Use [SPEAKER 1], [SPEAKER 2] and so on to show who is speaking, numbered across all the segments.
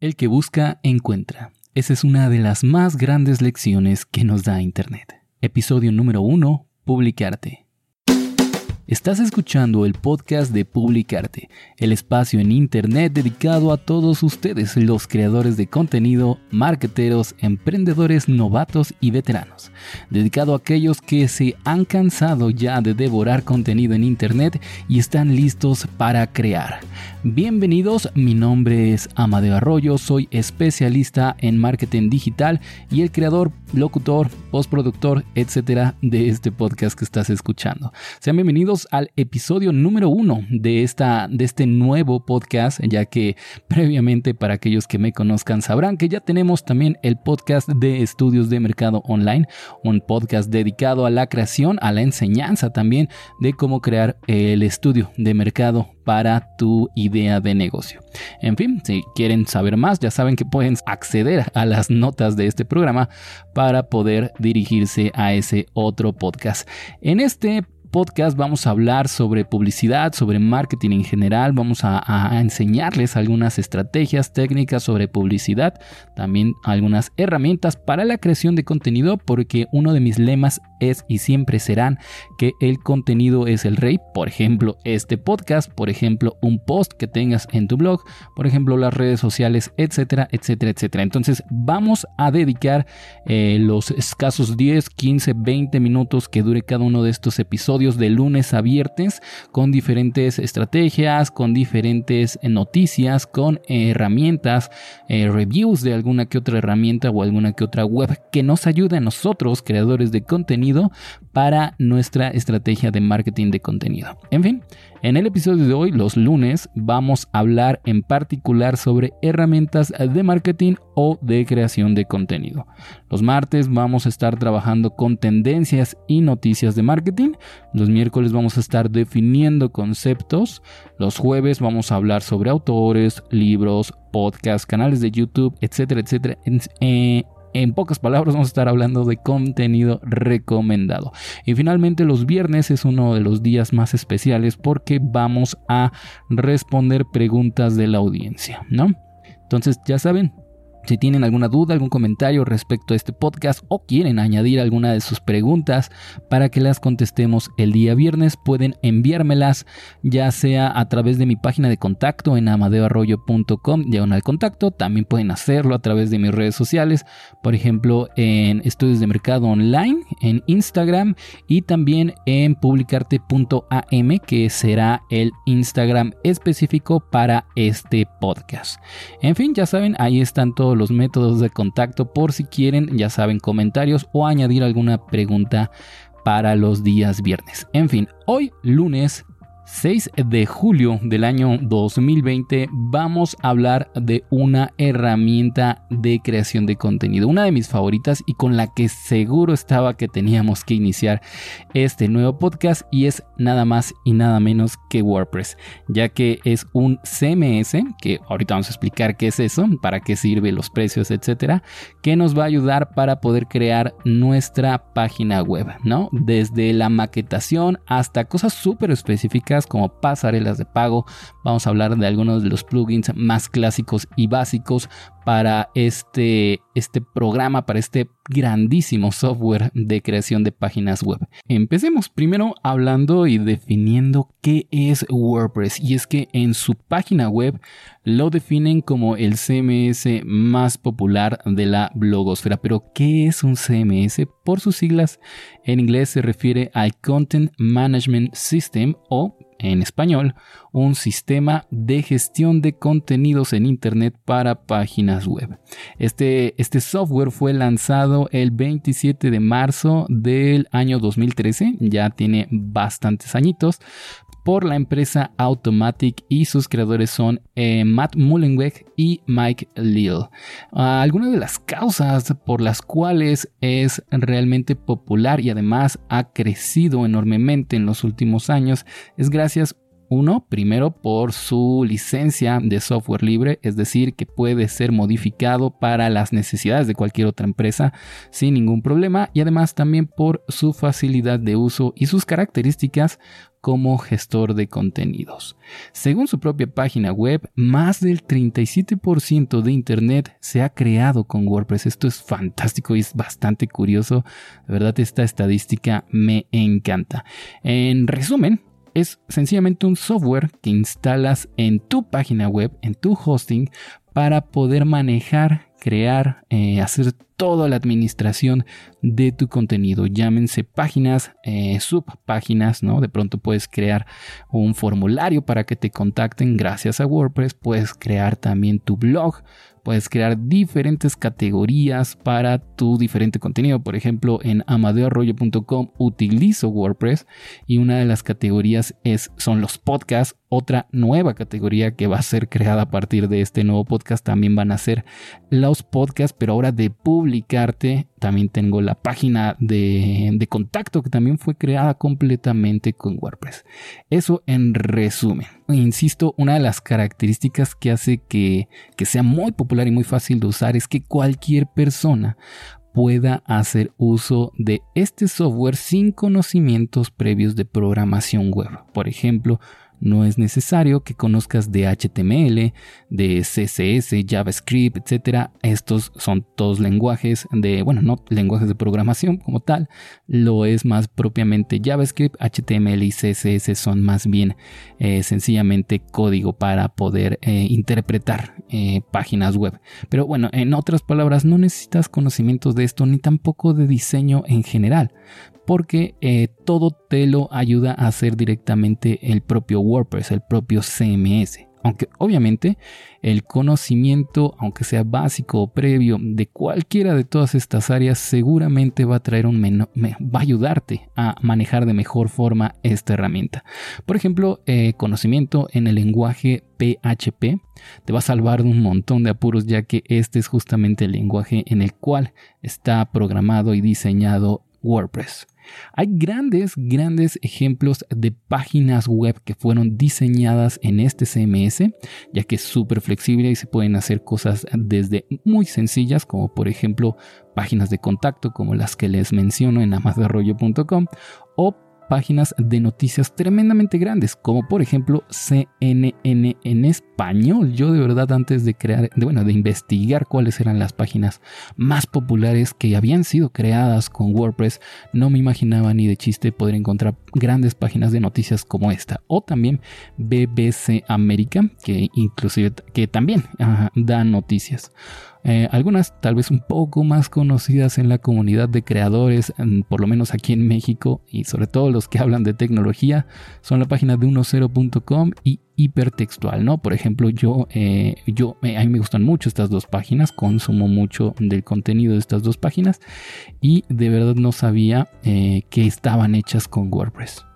[SPEAKER 1] El que busca, encuentra. Esa es una de las más grandes lecciones que nos da Internet. Episodio número 1. Publicarte. Estás escuchando el podcast de Publicarte, el espacio en Internet dedicado a todos ustedes, los creadores de contenido, marketeros, emprendedores novatos y veteranos. Dedicado a aquellos que se han cansado ya de devorar contenido en Internet y están listos para crear. Bienvenidos, mi nombre es Amadeo Arroyo, soy especialista en marketing digital y el creador, locutor, postproductor, etcétera, de este podcast que estás escuchando. Sean bienvenidos al episodio número uno de, esta, de este nuevo podcast, ya que previamente para aquellos que me conozcan sabrán que ya tenemos también el podcast de estudios de mercado online, un podcast dedicado a la creación, a la enseñanza también de cómo crear el estudio de mercado para tu idea de negocio. En fin, si quieren saber más, ya saben que pueden acceder a las notas de este programa para poder dirigirse a ese otro podcast. En este podcast vamos a hablar sobre publicidad, sobre marketing en general, vamos a, enseñarles algunas estrategias, técnicas sobre publicidad, también algunas herramientas para la creación de contenido, porque uno de mis lemas es y siempre serán que el contenido es el rey, por ejemplo este podcast, por ejemplo un post que tengas en tu blog, por ejemplo las redes sociales, etcétera, etcétera, etcétera. Entonces vamos a dedicar eh, los escasos 10, 15, 20 minutos que dure cada uno de estos episodios de lunes a viernes con diferentes estrategias, con diferentes noticias, con herramientas, eh, reviews de alguna que otra herramienta o alguna que otra web que nos ayude a nosotros, creadores de contenido, para nuestra estrategia de marketing de contenido. En fin, en el episodio de hoy, los lunes, vamos a hablar en particular sobre herramientas de marketing o de creación de contenido. Los martes vamos a estar trabajando con tendencias y noticias de marketing. Los miércoles vamos a estar definiendo conceptos. Los jueves vamos a hablar sobre autores, libros, podcasts, canales de YouTube, etcétera, etcétera. Eh, en pocas palabras vamos a estar hablando de contenido recomendado. Y finalmente los viernes es uno de los días más especiales porque vamos a responder preguntas de la audiencia, ¿no? Entonces ya saben, si tienen alguna duda, algún comentario respecto a este podcast o quieren añadir alguna de sus preguntas para que las contestemos el día viernes, pueden enviármelas ya sea a través de mi página de contacto en amadeoarroyo.com, al contacto, también pueden hacerlo a través de mis redes sociales, por ejemplo en Estudios de Mercado Online, en Instagram y también en publicarte.am, que será el Instagram específico para este podcast. En fin, ya saben, ahí están todos los métodos de contacto por si quieren, ya saben, comentarios o añadir alguna pregunta para los días viernes. En fin, hoy lunes 6 de julio del año 2020 vamos a hablar de una herramienta de creación de contenido, una de mis favoritas y con la que seguro estaba que teníamos que iniciar este nuevo podcast y es nada más y nada menos que WordPress, ya que es un CMS, que ahorita vamos a explicar qué es eso, para qué sirve, los precios, etcétera, que nos va a ayudar para poder crear nuestra página web, ¿no? Desde la maquetación hasta cosas súper específicas como pasarelas de pago. Vamos a hablar de algunos de los plugins más clásicos y básicos para este, este programa, para este grandísimo software de creación de páginas web. Empecemos primero hablando y definiendo qué es WordPress. Y es que en su página web lo definen como el CMS más popular de la blogosfera. Pero ¿qué es un CMS? Por sus siglas en inglés se refiere al Content Management System o en español, un sistema de gestión de contenidos en Internet para páginas web. Este, este software fue lanzado el 27 de marzo del año 2013, ya tiene bastantes añitos, por la empresa Automatic y sus creadores son eh, Matt Mullenweg y Mike Lil. algunas de las causas por las cuales es realmente popular y además ha crecido enormemente en los últimos años es gracias Uno, primero por su licencia de software libre, es decir, que puede ser modificado para las necesidades de cualquier otra empresa sin ningún problema y además también por su facilidad de uso y sus características como gestor de contenidos. Según su propia página web, más del 37% de Internet se ha creado con WordPress. Esto es fantástico y es bastante curioso. De verdad, esta estadística me encanta. En resumen, es sencillamente un software que instalas en tu página web, en tu hosting, para poder manejar, crear, eh, hacer toda la administración de tu contenido. Llámense páginas, eh, subpáginas, ¿no? De pronto puedes crear un formulario para que te contacten gracias a WordPress. Puedes crear también tu blog Puedes crear diferentes categorías para tu diferente contenido. Por ejemplo, en amadeoarroyo.com utilizo WordPress y una de las categorías es, son los podcasts. Otra nueva categoría que va a ser creada a partir de este nuevo podcast también van a ser los podcasts, pero ahora de publicarte. También tengo la página de, contacto que también fue creada completamente con WordPress. Eso en resumen insisto, una de las características que hace que, que sea muy popular y muy fácil de usar es que cualquier persona pueda hacer uso de este software sin conocimientos previos de programación web. Por ejemplo, no es necesario que conozcas de HTML, de CSS, JavaScript, etc. Estos son todos lenguajes de, bueno, no lenguajes de programación como tal, lo es más propiamente JavaScript, HTML y CSS son más bien eh, sencillamente código para poder eh, interpretar eh, páginas web. Pero bueno, en otras palabras, no necesitas conocimientos de esto ni tampoco de diseño en general porque eh, todo te lo ayuda a hacer directamente el propio WordPress, el propio CMS. Aunque obviamente el conocimiento, aunque sea básico o previo de cualquiera de todas estas áreas, seguramente va a traer un va a ayudarte a manejar de mejor forma esta herramienta. Por ejemplo, eh, conocimiento en el lenguaje PHP te va a salvar de un montón de apuros, ya que este es justamente el lenguaje en el cual está programado y diseñado WordPress. Hay grandes, grandes ejemplos de páginas web que fueron diseñadas en este CMS, ya que es súper flexible y se pueden hacer cosas desde muy sencillas, como por ejemplo páginas de contacto como las que les menciono en amasdarrollo.com o páginas de noticias tremendamente grandes, como por ejemplo CNN en español. Yo de verdad antes de crear, de, bueno, de investigar cuáles eran las páginas más populares que habían sido creadas con WordPress, no me imaginaba ni de chiste poder encontrar grandes páginas de noticias como esta. O también BBC América, que inclusive que también da noticias. Eh, algunas tal vez un poco más conocidas en la comunidad de creadores, por lo menos aquí en México, y sobre todo los que hablan de tecnología, son la página de 10.com y hipertextual, ¿no? Por ejemplo, yo, eh, yo a mí me gustan mucho estas dos páginas, consumo mucho del contenido de estas dos páginas y de verdad no sabía eh, que estaban hechas con WordPress.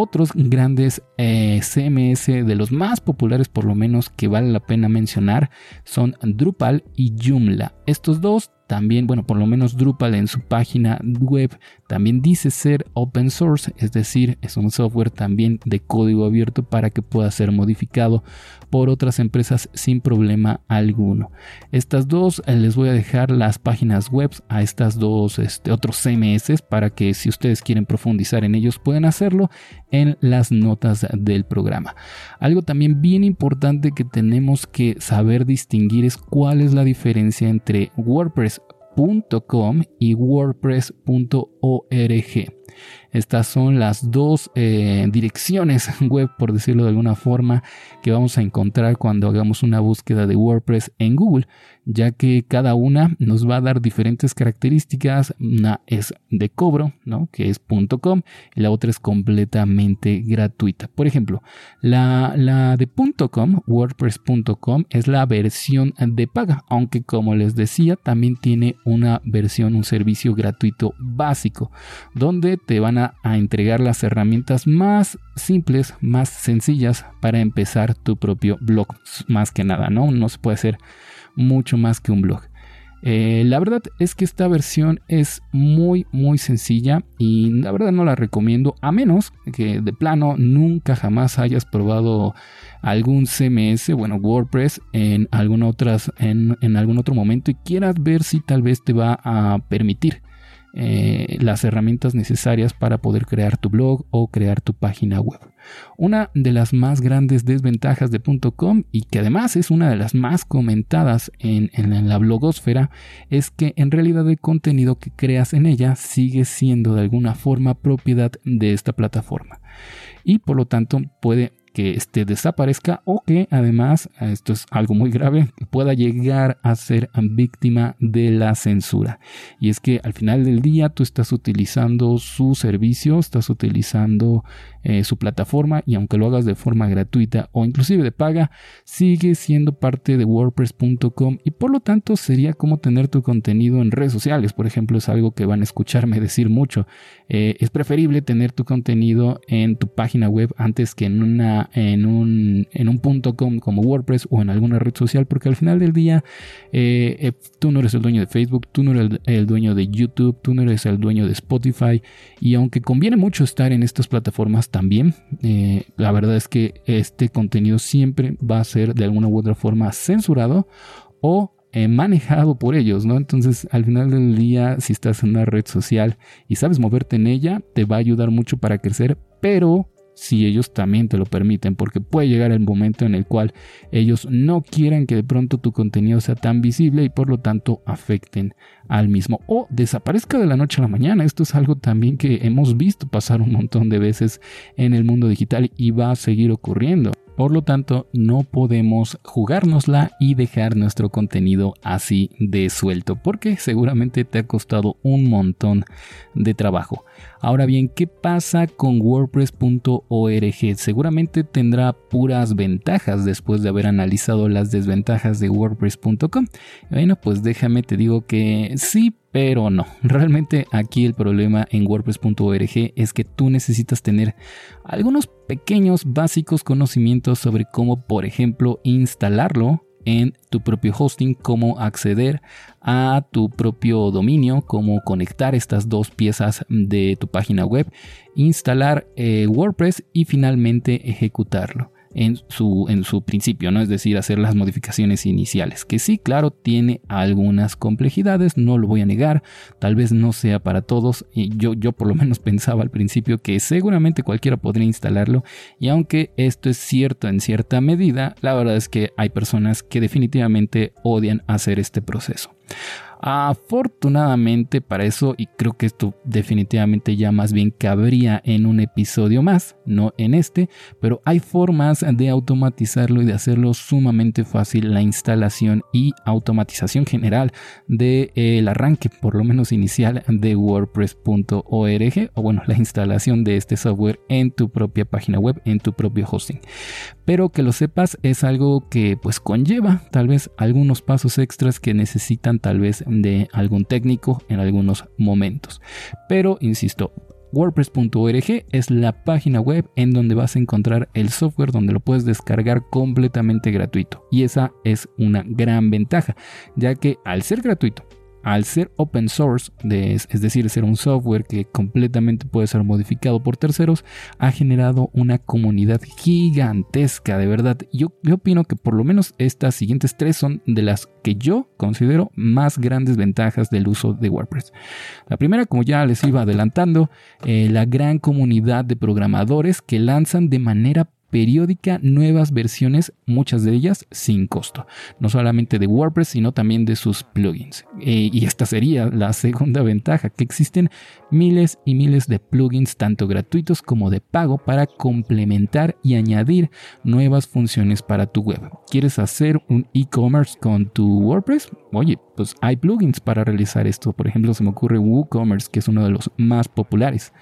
[SPEAKER 1] Otros grandes eh, CMS de los más populares por lo menos que vale la pena mencionar son Drupal y Joomla. Estos dos también, bueno, por lo menos Drupal en su página web también dice ser open source, es decir, es un software también de código abierto para que pueda ser modificado por otras empresas sin problema alguno. Estas dos eh, les voy a dejar las páginas web a estas dos este, otros CMS para que si ustedes quieren profundizar en ellos pueden hacerlo en las notas del programa. Algo también bien importante que tenemos que saber distinguir es cuál es la diferencia entre WordPress.com y WordPress.org. Estas son las dos eh, direcciones web, por decirlo de alguna forma, que vamos a encontrar cuando hagamos una búsqueda de WordPress en Google ya que cada una nos va a dar diferentes características. Una es de cobro, ¿no? que es .com, y la otra es completamente gratuita. Por ejemplo, la, la de .com, WordPress.com, es la versión de paga, aunque como les decía, también tiene una versión, un servicio gratuito básico, donde te van a, entregar las herramientas más simples, más sencillas para empezar tu propio blog, más que nada, ¿no? No se puede hacer mucho más que un blog. Eh, la verdad es que esta versión es muy muy sencilla y la verdad no la recomiendo a menos que de plano nunca jamás hayas probado algún CMS, bueno WordPress en, otras, en algún otro momento y quieras ver si tal vez te va a permitir eh, las herramientas necesarias para poder crear tu blog o crear tu página web. Una de las más grandes desventajas de .com y que además es una de las más comentadas en, en, la blogosfera es que en realidad el contenido que creas en ella sigue siendo de alguna forma propiedad de esta plataforma y por lo tanto puede que este desaparezca o que además, esto es algo muy grave, pueda llegar a ser víctima de la censura. Y es que al final del día tú estás utilizando su servicio, estás utilizando eh, su plataforma y aunque lo hagas de forma gratuita o inclusive de paga, sigue siendo parte de wordpress.com y por lo tanto sería como tener tu contenido en redes sociales. Por ejemplo, es algo que van a escucharme decir mucho. Eh, es preferible tener tu contenido en tu página web antes que en una en un, en un punto com como WordPress o en alguna red social, porque al final del día eh, tú no eres el dueño de Facebook, tú no eres el, dueño de YouTube, tú no eres el dueño de Spotify, y aunque conviene mucho estar en estas plataformas también, eh, la verdad es que este contenido siempre va a ser de alguna u otra forma censurado o manejado por ellos, ¿no? Entonces, al final del día, si estás en una red social y sabes moverte en ella, te va a ayudar mucho para crecer, pero si ellos también te lo permiten, porque puede llegar el momento en el cual ellos no quieren que de pronto tu contenido sea tan visible y por lo tanto afecten al mismo o desaparezca de la noche a la mañana. Esto es algo también que hemos visto pasar un montón de veces en el mundo digital y va a seguir ocurriendo. Por lo tanto, no podemos jugárnosla y dejar nuestro contenido así de suelto, porque seguramente te ha costado un montón de trabajo. Ahora bien, ¿qué pasa con WordPress.org? Seguramente tendrá puras ventajas después de haber analizado las desventajas de WordPress.com. Bueno, pues déjame te digo que sí, pero no. Realmente aquí el problema en WordPress.org es que tú necesitas tener algunos pequeños básicos conocimientos sobre cómo, por ejemplo, instalarlo en tu propio hosting, cómo acceder a tu propio dominio, cómo conectar estas dos piezas de tu página web, instalar eh, WordPress y finalmente ejecutarlo en su, en su principio, ¿no? Es decir, hacer las modificaciones iniciales. Que sí, claro, tiene algunas complejidades, no lo voy a negar, tal vez no sea para todos. Yo, yo por lo menos pensaba al principio que seguramente cualquiera podría instalarlo. Y aunque esto es cierto en cierta medida, la verdad es que hay personas que definitivamente odian hacer este proceso. Afortunadamente para eso, y creo que esto definitivamente ya más bien cabría en un episodio más, no en este, pero hay formas de automatizarlo y de hacerlo sumamente fácil la instalación y automatización general del de, arranque, por lo menos inicial, de WordPress.org, o bueno, la instalación de este software en tu propia página web, en tu propio hosting. Pero que lo sepas es algo que pues conlleva tal vez algunos pasos extras que necesitan tal vez de algún técnico en algunos momentos. Pero, insisto, WordPress.org es la página web en donde vas a encontrar el software donde lo puedes descargar completamente gratuito. Y esa es una gran ventaja, ya que al ser gratuito al ser open source, es decir, ser un software que completamente puede ser modificado por terceros, ha generado una comunidad gigantesca, de verdad. Yo, opino que por lo menos estas siguientes tres son de las que yo considero más grandes ventajas del uso de WordPress. La primera, como ya les iba adelantando, eh, la gran comunidad de programadores que lanzan de manera periódica nuevas versiones, muchas de ellas sin costo, no solamente de WordPress, sino también de sus plugins. Eh, y esta sería la segunda ventaja, que existen miles y miles de plugins, tanto gratuitos como de pago, para complementar y añadir nuevas funciones para tu web. ¿Quieres hacer un e-commerce con tu WordPress? Oye, pues hay plugins para realizar esto. Por ejemplo, se me ocurre WooCommerce, que es uno de los más populares.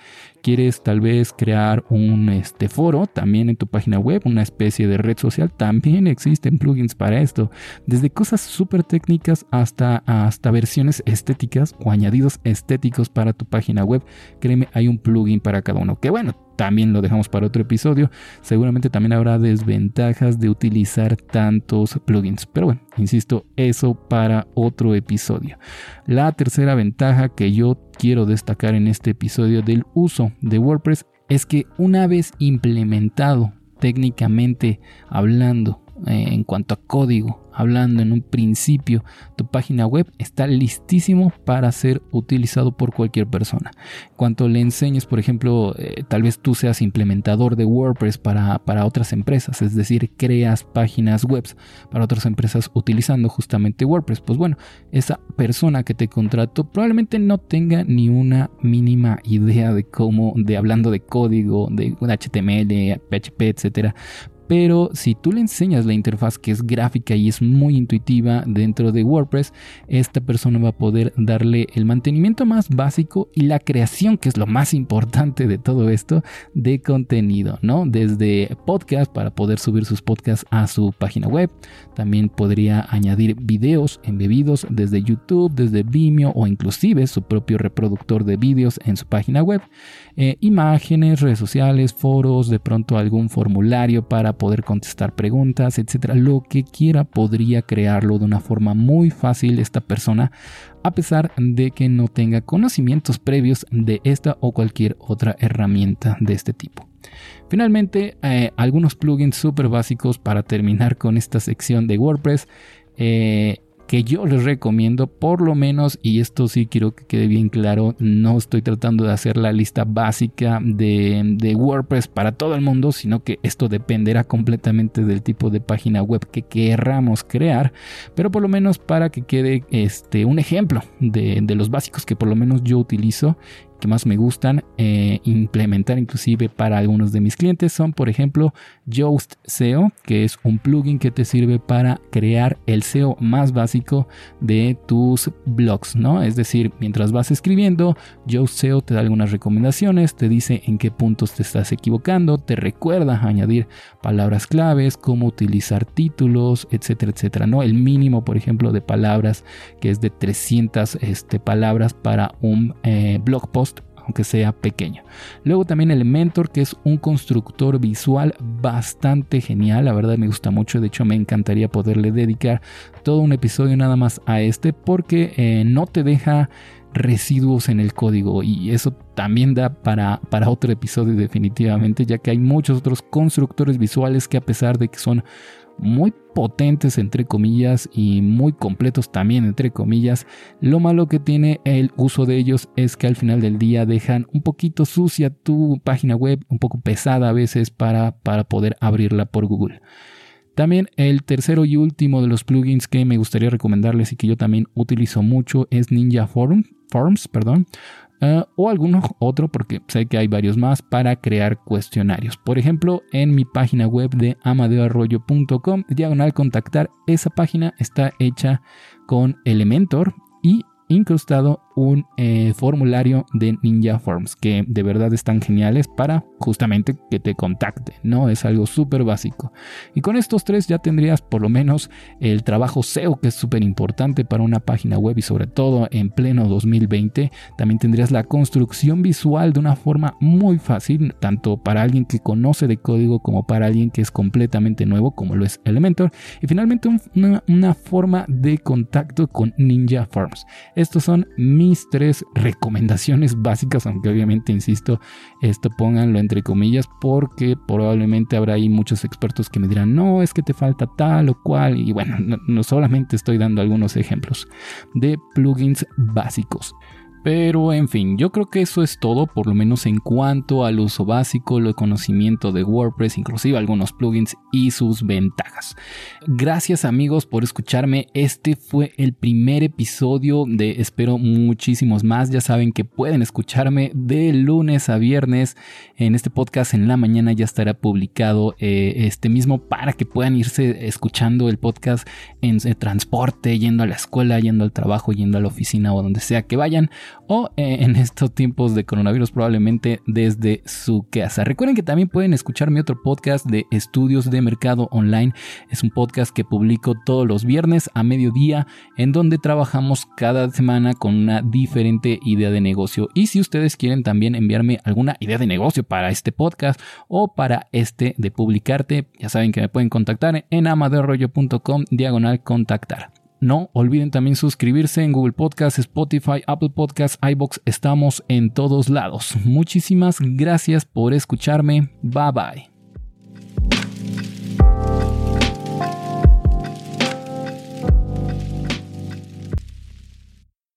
[SPEAKER 1] ¿Quieres tal vez crear un este, foro también en tu página web, una especie de red social? También existen plugins para esto. Desde cosas súper técnicas hasta, hasta versiones estéticas o añadidos estéticos para tu página web. Créeme, hay un plugin para cada uno. Que bueno, también lo dejamos para otro episodio. Seguramente también habrá desventajas de utilizar tantos plugins. Pero bueno, insisto, eso para otro episodio. La tercera ventaja que yo quiero destacar en este episodio del uso de WordPress es que una vez implementado técnicamente hablando eh, en cuanto a código hablando en un principio, tu página web está listísimo para ser utilizado por cualquier persona. Cuanto le enseñes, por ejemplo, eh, tal vez tú seas implementador de WordPress para, para otras empresas, es decir, creas páginas web para otras empresas utilizando justamente WordPress. Pues bueno, esa persona que te contrató probablemente no tenga ni una mínima idea de cómo, de hablando de código, de HTML, PHP, etcétera, pero si tú le enseñas la interfaz que es gráfica y es muy intuitiva dentro de WordPress, esta persona va a poder darle el mantenimiento más básico y la creación, que es lo más importante de todo esto, de contenido, ¿no? Desde podcast para poder subir sus podcasts a su página web, también podría añadir videos embebidos desde YouTube, desde Vimeo o inclusive su propio reproductor de vídeos en su página web, eh, imágenes, redes sociales, foros, de pronto algún formulario para poder contestar preguntas, etcétera. Lo que quiera podría crearlo de una forma muy fácil esta persona, a pesar de que no tenga conocimientos previos de esta o cualquier otra herramienta de este tipo. Finalmente, eh, algunos plugins súper básicos para terminar con esta sección de WordPress. Eh, que yo les recomiendo por lo menos, y esto sí quiero que quede bien claro, no estoy tratando de hacer la lista básica de, WordPress para todo el mundo, sino que esto dependerá completamente del tipo de página web que querramos crear, pero por lo menos para que quede este, un ejemplo de, de los básicos que por lo menos yo utilizo que más me gustan eh, implementar inclusive para algunos de mis clientes son por ejemplo Yoast SEO que es un plugin que te sirve para crear el SEO más básico de tus blogs no es decir mientras vas escribiendo Yoast SEO te da algunas recomendaciones te dice en qué puntos te estás equivocando te recuerda añadir palabras claves cómo utilizar títulos etcétera etcétera no el mínimo por ejemplo de palabras que es de 300 este, palabras para un eh, blog post aunque sea pequeño. Luego también Elementor, que es un constructor visual bastante genial, la verdad me gusta mucho, de hecho me encantaría poderle dedicar todo un episodio nada más a este porque eh, no te deja residuos en el código y eso también da para, para otro episodio definitivamente ya que hay muchos otros constructores visuales que a pesar de que son muy potentes entre comillas y muy completos también entre comillas. Lo malo que tiene el uso de ellos es que al final del día dejan un poquito sucia tu página web, un poco pesada a veces para, para poder abrirla por Google. También el tercero y último de los plugins que me gustaría recomendarles y que yo también utilizo mucho es Ninja Forms, perdón. Eh, o alguno otro, porque sé que hay varios más, para crear cuestionarios. Por ejemplo, en mi página web de amadeoarroyo.com, diagonal contactar, esa página está hecha con Elementor y incrustado un eh, formulario de Ninja Forms que de verdad están geniales para justamente que te contacte, ¿no? Es algo súper básico. Y con estos tres ya tendrías por lo menos el trabajo SEO que es súper importante para una página web y sobre todo en pleno 2020. También tendrías la construcción visual de una forma muy fácil, tanto para alguien que conoce de código como para alguien que es completamente nuevo como lo es Elementor. Y finalmente una, una forma de contacto con Ninja Forms. Estos son mis tres recomendaciones básicas, aunque obviamente, insisto, esto pónganlo entre comillas, porque probablemente habrá ahí muchos expertos que me dirán, no, es que te falta tal o cual, y bueno, no solamente estoy dando algunos ejemplos de plugins básicos. Pero en fin, yo creo que eso es todo, por lo menos en cuanto al uso básico, el conocimiento de WordPress, inclusive algunos plugins y sus ventajas. Gracias amigos por escucharme. Este fue el primer episodio de espero muchísimos más. Ya saben que pueden escucharme de lunes a viernes. En este podcast en la mañana ya estará publicado eh, este mismo para que puedan irse escuchando el podcast en transporte, yendo a la escuela, yendo al trabajo, yendo a la oficina o donde sea que vayan o eh, en estos tiempos de coronavirus probablemente desde su casa. Recuerden que también pueden escuchar mi otro podcast de estudios de mercado online. Es un podcast que publico todos los viernes a mediodía en donde trabajamos cada semana con una diferente idea de negocio. Y si ustedes quieren también enviarme alguna idea de negocio para este podcast o para este de publicarte, ya saben que me pueden contactar en amadorrollo.com diagonal contactar. No olviden también suscribirse en Google Podcast, Spotify, Apple Podcasts, iBox. Estamos en todos lados. Muchísimas gracias por escucharme. Bye bye.